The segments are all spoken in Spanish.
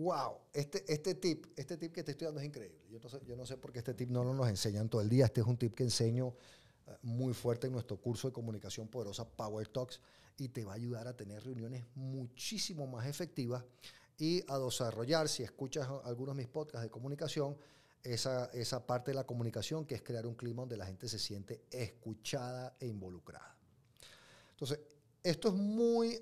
Wow, este, este tip, este tip que te estoy dando es increíble. Yo no, sé, por qué este tip no lo nos enseñan todo el día. Este es un tip que enseño eh, muy fuerte en nuestro curso de comunicación poderosa Power Talks y te va a ayudar a tener reuniones muchísimo más efectivas y a desarrollar, si escuchas algunos de mis podcasts de comunicación, esa, esa parte de la comunicación que es crear un clima donde la gente se siente escuchada e involucrada. Entonces, esto es muy eh,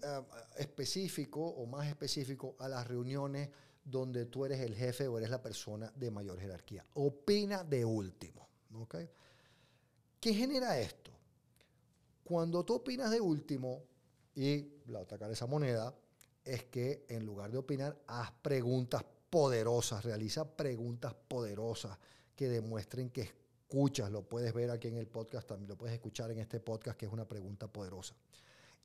específico o más específico a las reuniones donde tú eres el jefe o eres la persona de mayor jerarquía. Opina de último. ¿okay? ¿Qué genera esto? Cuando tú opinas de último y la otra cara de esa moneda es que en lugar de opinar, haz preguntas poderosas, realiza preguntas poderosas que demuestren que escuchas. Lo puedes ver aquí en el podcast, también lo puedes escuchar en este podcast que es una pregunta poderosa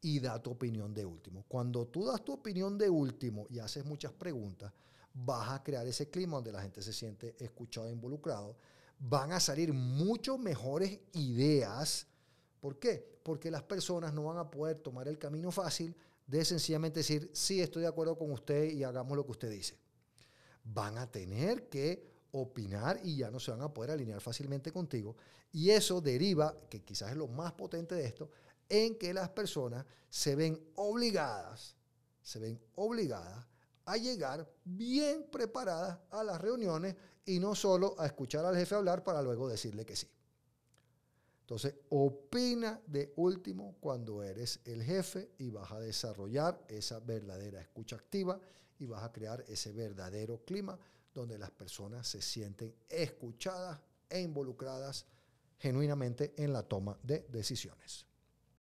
y da tu opinión de último. Cuando tú das tu opinión de último y haces muchas preguntas, vas a crear ese clima donde la gente se siente escuchado e involucrado. Van a salir mucho mejores ideas. ¿Por qué? Porque las personas no van a poder tomar el camino fácil de sencillamente decir, sí, estoy de acuerdo con usted y hagamos lo que usted dice. Van a tener que opinar y ya no se van a poder alinear fácilmente contigo. Y eso deriva, que quizás es lo más potente de esto, en que las personas se ven obligadas, se ven obligadas a llegar bien preparadas a las reuniones y no solo a escuchar al jefe hablar para luego decirle que sí. Entonces, opina de último cuando eres el jefe y vas a desarrollar esa verdadera escucha activa y vas a crear ese verdadero clima donde las personas se sienten escuchadas e involucradas genuinamente en la toma de decisiones.